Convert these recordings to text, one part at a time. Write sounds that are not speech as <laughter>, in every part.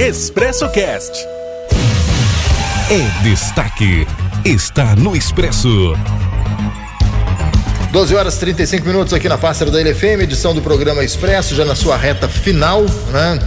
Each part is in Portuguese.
Expresso Cast. É destaque. Está no Expresso. 12 horas e 35 minutos aqui na Pássaro da LFM, edição do programa Expresso, já na sua reta final, né?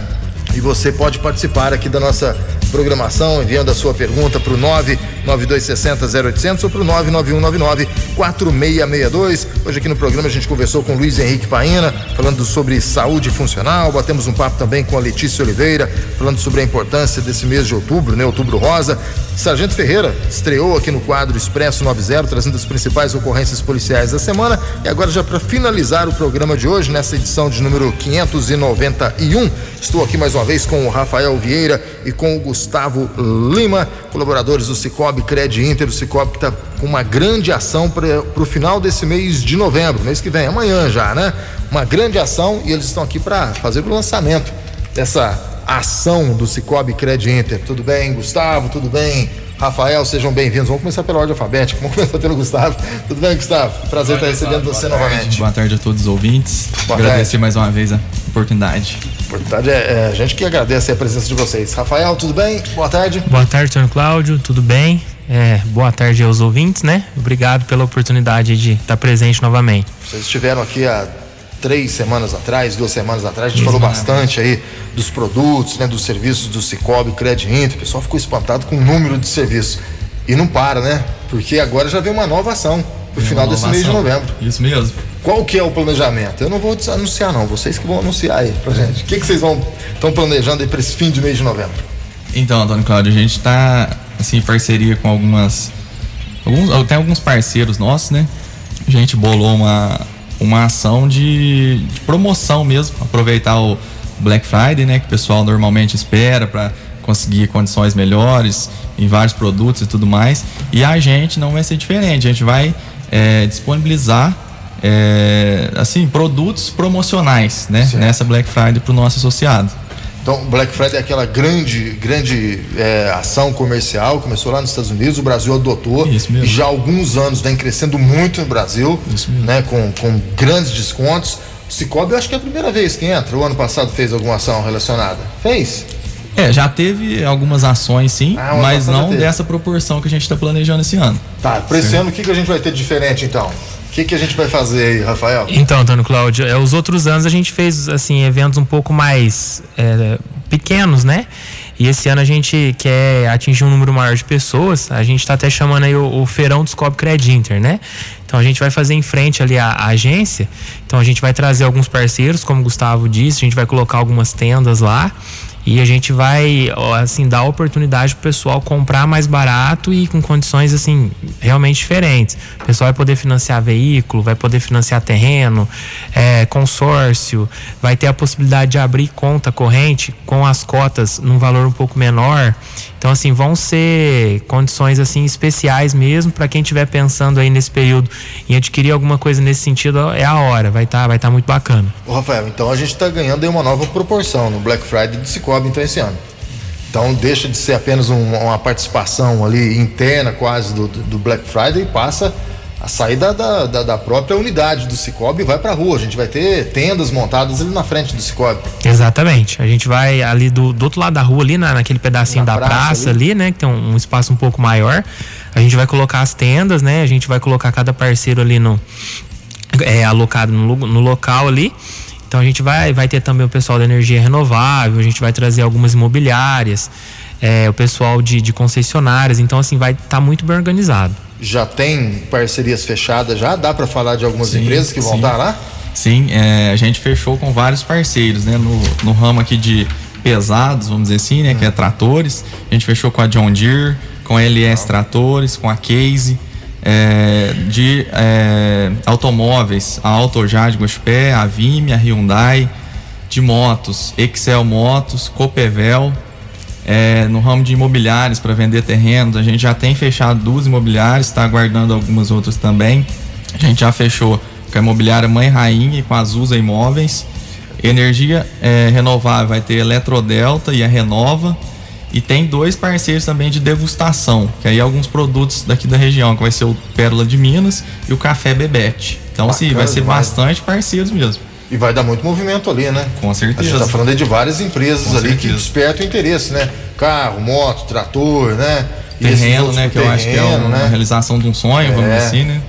E você pode participar aqui da nossa programação, enviando a sua pergunta para o 99260 0800 ou para o 99199 4662. Hoje aqui no programa a gente conversou com Luiz Henrique Paina, falando sobre saúde funcional, batemos um papo também com a Letícia Oliveira, falando sobre a importância desse mês de outubro, né? Outubro Rosa. Sargento Ferreira estreou aqui no quadro Expresso 90, trazendo as principais ocorrências policiais da semana. E agora, já para finalizar o programa de hoje, nessa edição de número 591, estou aqui mais uma vez com o Rafael Vieira e com o Gustavo Lima, colaboradores do Cicobi Cred Inter, o Cicobi que está com uma grande ação para o final desse mês de novembro, mês que vem, amanhã já, né? Uma grande ação e eles estão aqui para fazer o lançamento dessa ação do Cicobi Cred Inter. Tudo bem, Gustavo? Tudo bem? Rafael, sejam bem-vindos. Vamos começar pela ordem alfabética. Vamos começar pelo Gustavo. Tudo bem, Gustavo? Prazer estar recebendo você novamente. Boa tarde a todos os ouvintes. Boa Agradecer tarde. mais uma vez a oportunidade. A oportunidade é, é, a gente que agradece a presença de vocês. Rafael, tudo bem? Boa tarde. Boa tarde, Tony Cláudio. Tudo bem? É, boa tarde aos ouvintes, né? Obrigado pela oportunidade de estar presente novamente. Vocês estiveram aqui há três semanas atrás, duas semanas atrás, a gente falou bastante aí dos produtos, né, dos serviços do Cicobi, Credit Inter. O pessoal ficou espantado com o número de serviços. E não para, né? Porque agora já vem uma nova ação pro final desse mês de novembro. Isso mesmo. Qual que é o planejamento? Eu não vou anunciar não, vocês que vão anunciar aí pra gente. O que, que vocês vão estão planejando aí para esse fim de mês de novembro? Então, Antônio Cláudio, a gente está assim em parceria com algumas alguns tem alguns parceiros nossos, né? A gente bolou uma uma ação de, de promoção mesmo, aproveitar o Black Friday, né, que o pessoal normalmente espera para conseguir condições melhores em vários produtos e tudo mais. E a gente não vai ser diferente, a gente vai é, disponibilizar é, assim produtos promocionais, né, nessa Black Friday para o nosso associado. Então, Black Friday é aquela grande, grande é, ação comercial, começou lá nos Estados Unidos, o Brasil adotou e já há alguns anos vem crescendo muito no Brasil, né, com, com grandes descontos. Cicobi, eu acho que é a primeira vez que entra. O ano passado fez alguma ação relacionada? Fez? É, já teve algumas ações sim, ah, mas não dessa proporção que a gente está planejando esse ano. Tá, para esse ano o que, que a gente vai ter de diferente então? O que, que a gente vai fazer aí, Rafael? Então, Antônio Cláudio, é, os outros anos a gente fez assim eventos um pouco mais é, pequenos, né? E esse ano a gente quer atingir um número maior de pessoas. A gente está até chamando aí o, o Feirão dos Cobb Credit Inter, né? Então a gente vai fazer em frente ali a, a, agência. Então a gente vai trazer alguns parceiros, como o Gustavo disse, a gente vai colocar algumas tendas lá e a gente vai, assim, dar oportunidade pro pessoal comprar mais barato e com condições, assim, realmente diferentes. O pessoal vai poder financiar veículo, vai poder financiar terreno, é, consórcio, vai ter a possibilidade de abrir conta corrente com as cotas num valor um pouco menor. Então, assim, vão ser condições, assim, especiais mesmo para quem estiver pensando aí nesse período em adquirir alguma coisa nesse sentido, é a hora. Vai estar tá, vai tá muito bacana. Ô, Rafael, então a gente está ganhando aí uma nova proporção no Black Friday de 50 Coab então esse ano. Então deixa de ser apenas um, uma participação ali interna quase do, do, Black Friday e passa a sair da, da, da própria unidade do Cicobi e vai para a rua. A gente vai ter tendas montadas ali na frente do Cicobi. Exatamente. A gente vai ali do, do outro lado da rua, ali na, naquele pedacinho na da praça, praça ali. ali. né? Que tem um, um espaço um pouco maior. A gente vai colocar as tendas, né? A gente vai colocar cada parceiro ali no, é, alocado no, no local ali então a gente vai, vai ter também o pessoal da energia renovável, a gente vai trazer algumas imobiliárias, é, o pessoal de, de, concessionárias. Então, assim, vai estar tá muito bem organizado. Já tem parcerias fechadas já? Dá para falar de algumas sim, empresas que vão sim. estar lá? Sim, é, a gente fechou com vários parceiros, né? No, no ramo aqui de pesados, vamos dizer assim, né? Hum. Que é tratores. A gente fechou com a John Deere, com a LS Tratores, com a Case é, de é, automóveis, a Autojade Gospé, a Vime, a Hyundai, de motos, Excel Motos, Copevel, é, no ramo de imobiliários para vender terrenos, a gente já tem fechado duas imobiliárias, está aguardando algumas outras também. A gente já fechou com a imobiliária Mãe Rainha e com a Azusa Imóveis. Energia é, renovável vai ter Eletrodelta e a Renova. E tem dois parceiros também de degustação, que aí alguns produtos daqui da região, que vai ser o Pérola de Minas e o Café Bebete. Então, Bacana, assim, vai ser demais. bastante parceiros mesmo. E vai dar muito movimento ali, né? Com certeza. A gente está falando de várias empresas Com ali certeza. que despertam interesse, né? Carro, moto, trator, né? E Terreno, né? Que eu acho que é terreno, uma né? realização de um sonho, vamos É. dizer assim, né?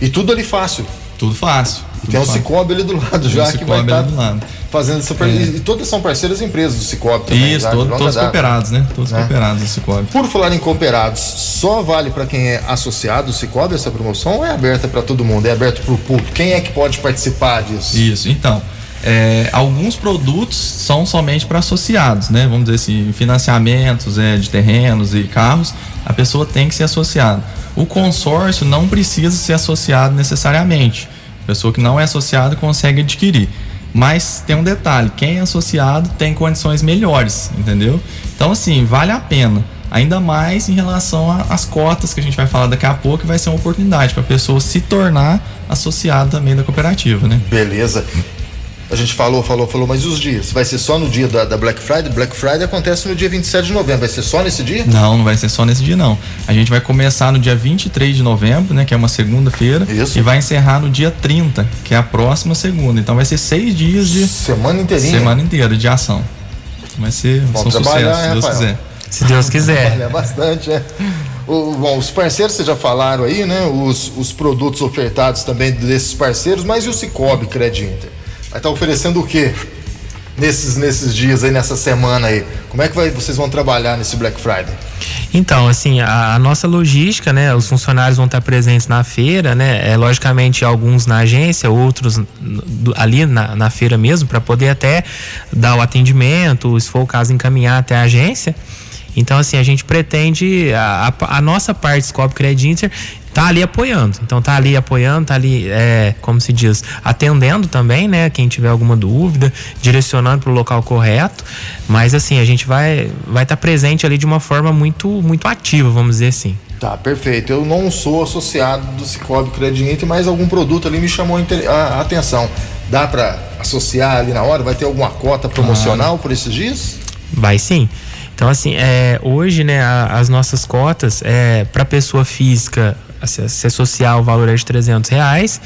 E tudo ali fácil. Tudo fácil. E tudo tem um. Cicobi ali do lado já que vai estar do lado. fazendo essa. É. E todas são parceiras empresas do Cicobi também. Isso, todo- todos data. cooperados, né? Todos Né? cooperados do Cicobi. Por falar em cooperados, só vale para quem é associado ao Cicobi essa promoção ou é aberta para todo mundo? É aberta para o público? Quem é que pode participar disso? Isso, então. é, alguns produtos são somente para associados, né? Vamos dizer assim, financiamentos é, de terrenos e carros, a pessoa tem que ser associada. O consórcio não precisa ser associado necessariamente. Pessoa que não é associada consegue adquirir. Mas tem um detalhe, quem é associado tem condições melhores, entendeu? Então assim, vale a pena. Ainda mais em relação às cotas que a gente vai falar daqui a pouco, que vai ser uma oportunidade para a pessoa se tornar associada também da cooperativa, né? Beleza. A gente falou, falou, falou, mas e os dias? Vai ser só no dia da, da Black Friday? Black Friday acontece no dia 27 de novembro. Vai ser só nesse dia? Não, não vai ser só nesse dia não. A gente vai começar no dia 23 de novembro, né, que é uma segunda-feira, Isso. e vai encerrar no dia 30, que é a próxima segunda. Então vai ser seis dias de Semana inteirinha. semana inteira de ação. Vai ser vai ser um trabalhar, sucesso, hein, se Deus Rafael? quiser. Se Deus <laughs> quiser. Olha, bastante, é. O- bom, os parceiros vocês já falaram aí, né? Os, os produtos ofertados também desses parceiros, mas e o Cicobi Credit Inter? Vai estar oferecendo o quê? Nesses, nesses dias aí, nessa semana aí. Como é que vai, vocês vão trabalhar nesse Black Friday? Então, assim, a, a nossa logística, né? Os funcionários vão estar presentes na feira, né? É, logicamente, alguns na agência, outros ali na, na feira mesmo, para poder até dar o atendimento, se for o caso, encaminhar até a agência. Então, assim, a gente pretende, a, a- a nossa parte Scope Credit Inter tá ali apoiando. Então, tá ali apoiando, tá ali, é, como se diz, atendendo também, né? Quem tiver alguma dúvida, direcionando para o local correto. Mas, assim, a gente vai vai estar presente ali de uma forma muito, muito ativa, vamos dizer assim. Tá, perfeito. Eu não sou associado do Cicobi Credit Inter, mas algum produto ali me chamou a atenção. Dá para associar ali na hora? Vai ter alguma cota promocional por esses dias? Vai sim. Então, assim, é, hoje, né, a- as nossas cotas, é, para pessoa física, se, associar o valor é de 300 reais,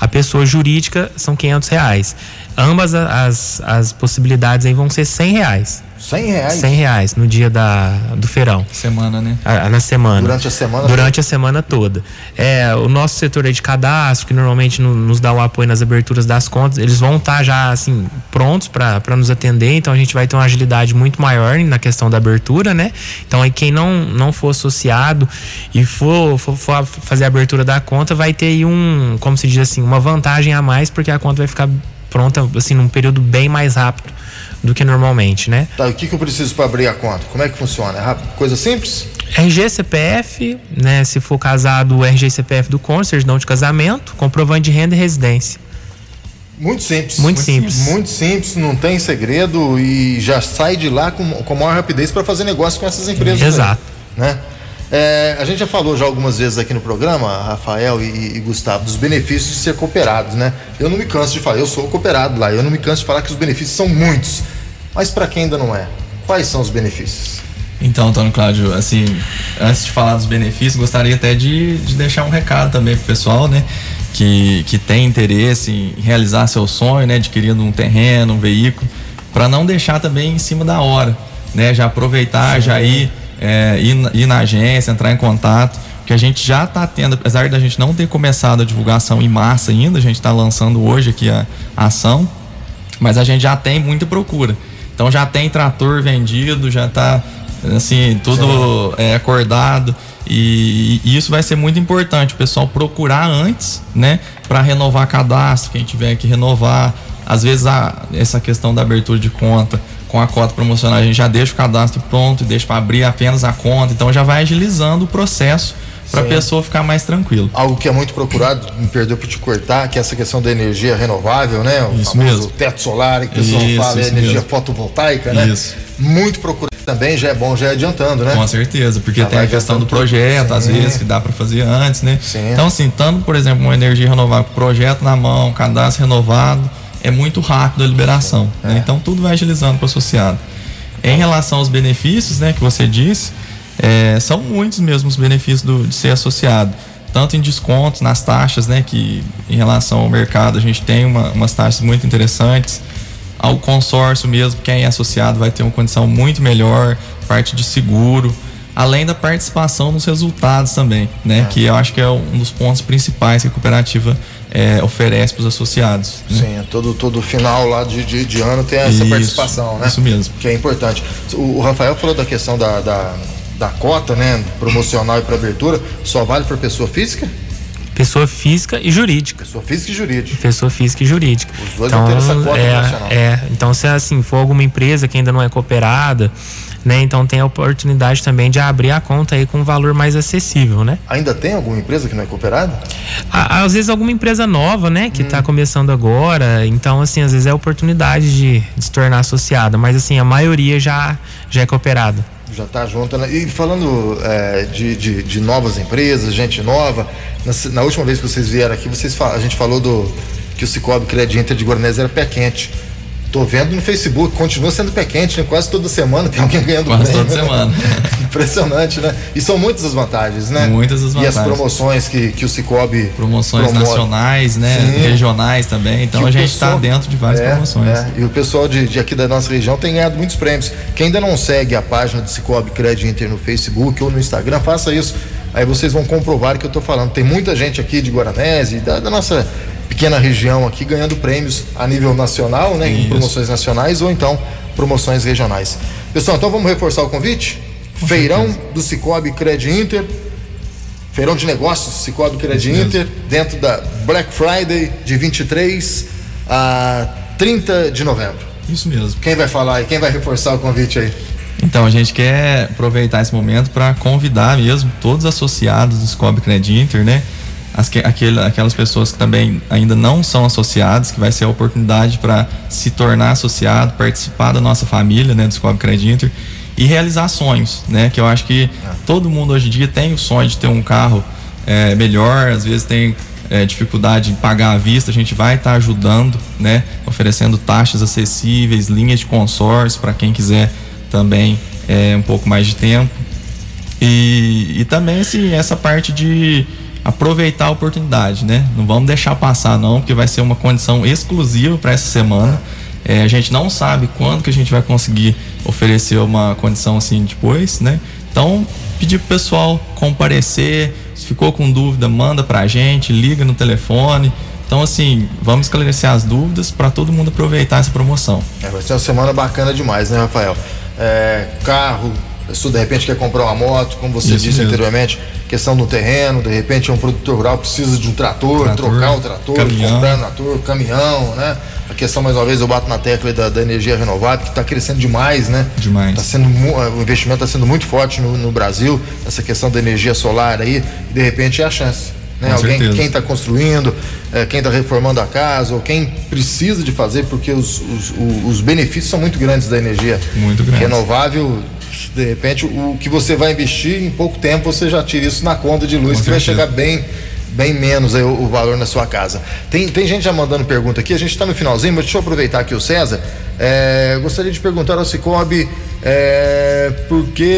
a pessoa jurídica são 500 reais. Ambas as, as possibilidades aí vão ser 100 reais. 100 reais? 100 reais no dia da, do feirão. Semana, né? a- na semana. Durante a semana Durante a semana toda. É, o nosso setor aí de cadastro, que normalmente no- nos dá o apoio nas aberturas das contas, eles vão estar já assim prontos para nos atender, então a gente vai ter uma agilidade muito maior na questão da abertura, né? Então aí quem não, não for associado e for, for, for fazer a abertura da conta, vai ter aí um, como se diz assim, uma vantagem a mais, porque a conta vai ficar pronta assim num período bem mais rápido do que normalmente, né? Tá, o que, que eu preciso para abrir a conta? Como é que funciona? É rápido? Coisa simples? RG CPF, né? Se for casado, RG CPF do cônjuge, certidão de casamento, comprovante de renda e residência. Muito simples. Muito simples. Muito simples, não tem segredo e já sai de lá com, com maior rapidez para fazer negócio com essas empresas. Exato. né? É, a gente já falou já algumas vezes aqui no programa, Rafael e, e Gustavo, dos benefícios de ser cooperado, né? Eu não me canso de falar, eu sou cooperado lá, eu não me canso de falar que os benefícios são muitos. Mas para quem ainda não é, quais são os benefícios? Então, Antônio Cláudio, assim, antes de falar dos benefícios, gostaria até de, de deixar um recado também pro pessoal, né? Que, que tem interesse em realizar seu sonho, né? Adquirindo um terreno, um veículo, para não deixar também em cima da hora, né? Já aproveitar, já ir, é, ir, na- ir na agência, entrar em contato, que a gente já está tendo, apesar da gente não ter começado a divulgação em massa ainda, a gente está lançando hoje aqui a, a ação, mas a gente já tem muita procura. Então já tem trator vendido, já tá assim, tudo é, acordado. E, e isso vai ser muito importante, o pessoal procurar antes, né, para renovar cadastro, quem tiver que renovar. Às vezes a, essa questão da abertura de conta com a cota promocional, a gente já deixa o cadastro pronto e deixa para abrir apenas a conta, então já vai agilizando o processo para a pessoa ficar mais tranquila. Algo que é muito procurado, me perdeu por te cortar, que é essa questão da energia renovável, né? O Isso famoso mesmo. teto solar, que o pessoal Isso, fala, é isso energia mesmo. fotovoltaica, né? Isso. Muito procurado também, já é bom, já é adiantando, né? Com certeza, porque Já tem a questão do projeto, tudo. às Sim. vezes, que dá para fazer antes, né? Sim. Então, assim, tanto, por exemplo, uma energia renovável, projeto na mão, cadastro renovado, é muito rápido a liberação. né? É. Então, tudo vai agilizando para o associado. Em relação aos benefícios, né, que você disse, é, são muitos mesmo os benefícios do- de ser associado. tanto em descontos nas taxas, né? Que em relação ao mercado a gente tem uma, umas taxas muito interessantes. Ao consórcio mesmo, quem é associado vai ter uma condição muito melhor, parte de seguro, além da participação nos resultados também, né? É. Que eu acho que é um dos pontos principais que a cooperativa é, oferece para os associados. Né? Sim, todo, todo final lá de, de, de ano tem essa isso, participação, né? Isso mesmo. Que é importante. O, o Rafael falou da questão da, da, da cota, né? Promocional e para abertura, só vale para pessoa física? Pessoa física e jurídica. Pessoa física e jurídica. Pessoa física e jurídica. Os dois então, vão ter essa cota é, é, então se assim for alguma empresa que ainda não é cooperada, né? Então tem a oportunidade também de abrir a conta aí com um valor mais acessível, né? Ainda tem alguma empresa que não é cooperada? às vezes alguma empresa nova, né? Que está hum. começando agora. Então, assim, às vezes é oportunidade de, de, se tornar associada. Mas assim, a maioria já, já é cooperada. Já está junto, né? E falando é, de, de, de, novas empresas, gente nova, na, na, última vez que vocês vieram aqui, vocês, a gente falou do que o Cicobi Crédito Inter de Guaranés era pé quente. Tô vendo no Facebook, continua sendo pé quente, né? Quase toda semana tem alguém ganhando Quase prêmio, toda né? semana. <laughs> Impressionante, né? E são muitas as vantagens, né? Muitas as vantagens. E as promoções que, que o Cicobi. Promoções promove. nacionais, né? Sim. Regionais também. Então que a gente está dentro de várias é, promoções. É. E o pessoal de, de, aqui da nossa região tem ganhado muitos prêmios. Quem ainda não segue a página do Cicobi Credit Inter no Facebook ou no Instagram, faça isso. Aí vocês vão comprovar que eu estou falando. Tem muita gente aqui de Guaranese, da, da nossa pequena região aqui ganhando prêmios a nível nacional, né, em promoções nacionais ou então promoções regionais. Pessoal, então vamos reforçar o convite? Com Feirão certeza. do Cicobi Cred Inter. Feirão de negócios Cicobi Cred Inter, dentro da Black Friday de 23 a 30 de novembro. Isso mesmo. Quem vai falar e quem vai reforçar o convite aí? Então, a gente quer aproveitar esse momento para convidar mesmo todos os associados do Cicobi Cred Inter, né? As, aquele, aquelas pessoas que também ainda não são associadas, que vai ser a oportunidade para se tornar associado, participar da nossa família, né, do Scob Creditor e realizar sonhos, né, que eu acho que todo mundo hoje em dia tem o sonho de ter um carro é, melhor, às vezes tem é, dificuldade em pagar à vista, a gente vai estar tá ajudando, né, oferecendo taxas acessíveis, linhas de consórcio para quem quiser também é, um pouco mais de tempo. E, e também assim, essa parte de aproveitar a oportunidade, né? Não vamos deixar passar não, porque vai ser uma condição exclusiva para essa semana. É, a gente não sabe quando que a gente vai conseguir oferecer uma condição assim depois, né? Então, pedir pro pessoal comparecer, se ficou com dúvida, manda pra gente, liga no telefone. Então, assim, vamos esclarecer as dúvidas para todo mundo aproveitar essa promoção. É, vai ser uma semana bacana demais, né, Rafael? É, carro, pessoa de repente quer comprar uma moto, como você Isso disse mesmo. anteriormente, questão do terreno, de repente é um produtor rural precisa de um trator, trator trocar o trator, caminhão. comprar um trator, caminhão, né? A questão, mais uma vez, eu bato na tecla da, da energia renovável, que está crescendo demais, né? Demais. Tá sendo, o investimento está sendo muito forte no, no, Brasil, essa questão da energia solar aí, de repente é a chance. Né? Alguém, certeza. quem está construindo, é, quem está reformando a casa, ou quem precisa de fazer, porque os, os, os benefícios são muito grandes da energia muito grandes. renovável de repente o que você vai investir em pouco tempo você já tira isso na conta de luz Com que certeza. vai chegar bem bem menos aí o, o, valor na sua casa. Tem, tem gente já mandando pergunta aqui, a gente está no finalzinho, mas deixa eu aproveitar aqui o César. É, gostaria de perguntar ao Cicobi é, porque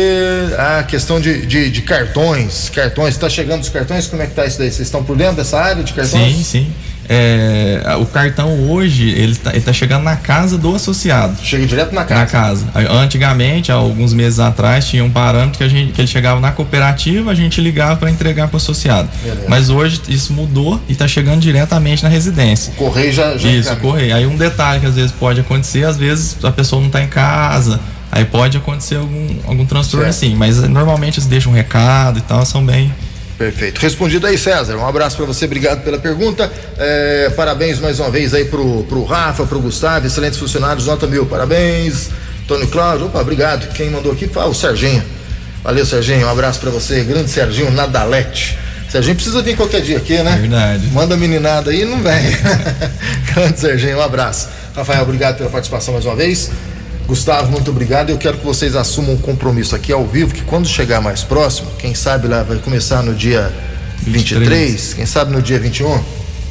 a questão de, de, de cartões, cartões, está chegando os cartões, como é que está isso daí? Vocês estão por dentro dessa área de cartões? Sim, sim. É, o cartão hoje ele está tá chegando na casa do associado. Chega direto na casa. Na casa. Antigamente, alguns meses atrás, tinha um parâmetro que, a gente, que ele chegava na cooperativa, a gente ligava para entregar para o associado. Beleza. Mas hoje isso mudou e está chegando diretamente na residência. O correio já, já Isso, o correio. Aí um detalhe que às vezes pode acontecer, às vezes a pessoa não está em casa, aí pode acontecer algum, algum transtorno certo. assim. Mas normalmente eles deixam um recado e tal, são bem Perfeito. Respondido aí, César. Um abraço para você, obrigado pela pergunta. É, parabéns mais uma vez aí pro, pro Rafa, pro Gustavo, excelentes funcionários, nota mil. Parabéns. Antônio Cláudio, opa, obrigado. Quem mandou aqui? Ah, o Serginho. Valeu, Serginho. Um abraço para você. Grande Serginho Nadalete. Serginho precisa vir qualquer dia aqui, né? Verdade. Manda meninada aí não vem. <laughs> Grande Serginho, um abraço. Rafael, obrigado pela participação mais uma vez. Gustavo, muito obrigado. Eu quero que vocês assumam um compromisso aqui ao vivo, que quando chegar mais próximo, quem sabe lá vai começar no dia 23, 23 quem sabe no dia 21?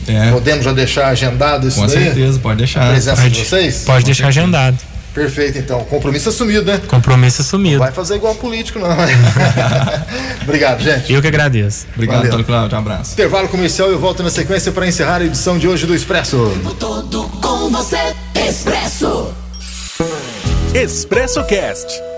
É. Podemos já deixar agendado isso Com daí? certeza, pode deixar. A presença pode, de vocês? Pode deixar agendado. Perfeito, então. Compromisso assumido, né? Compromisso assumido. Vai fazer igual político, não. <laughs> Obrigado, gente. Eu que agradeço. Obrigado, Valeu. Antônio Cláudio. Um abraço. Intervalo comercial e eu volto na sequência para encerrar a edição de hoje do Expresso. Todo com você, Expresso. Expresso Cast.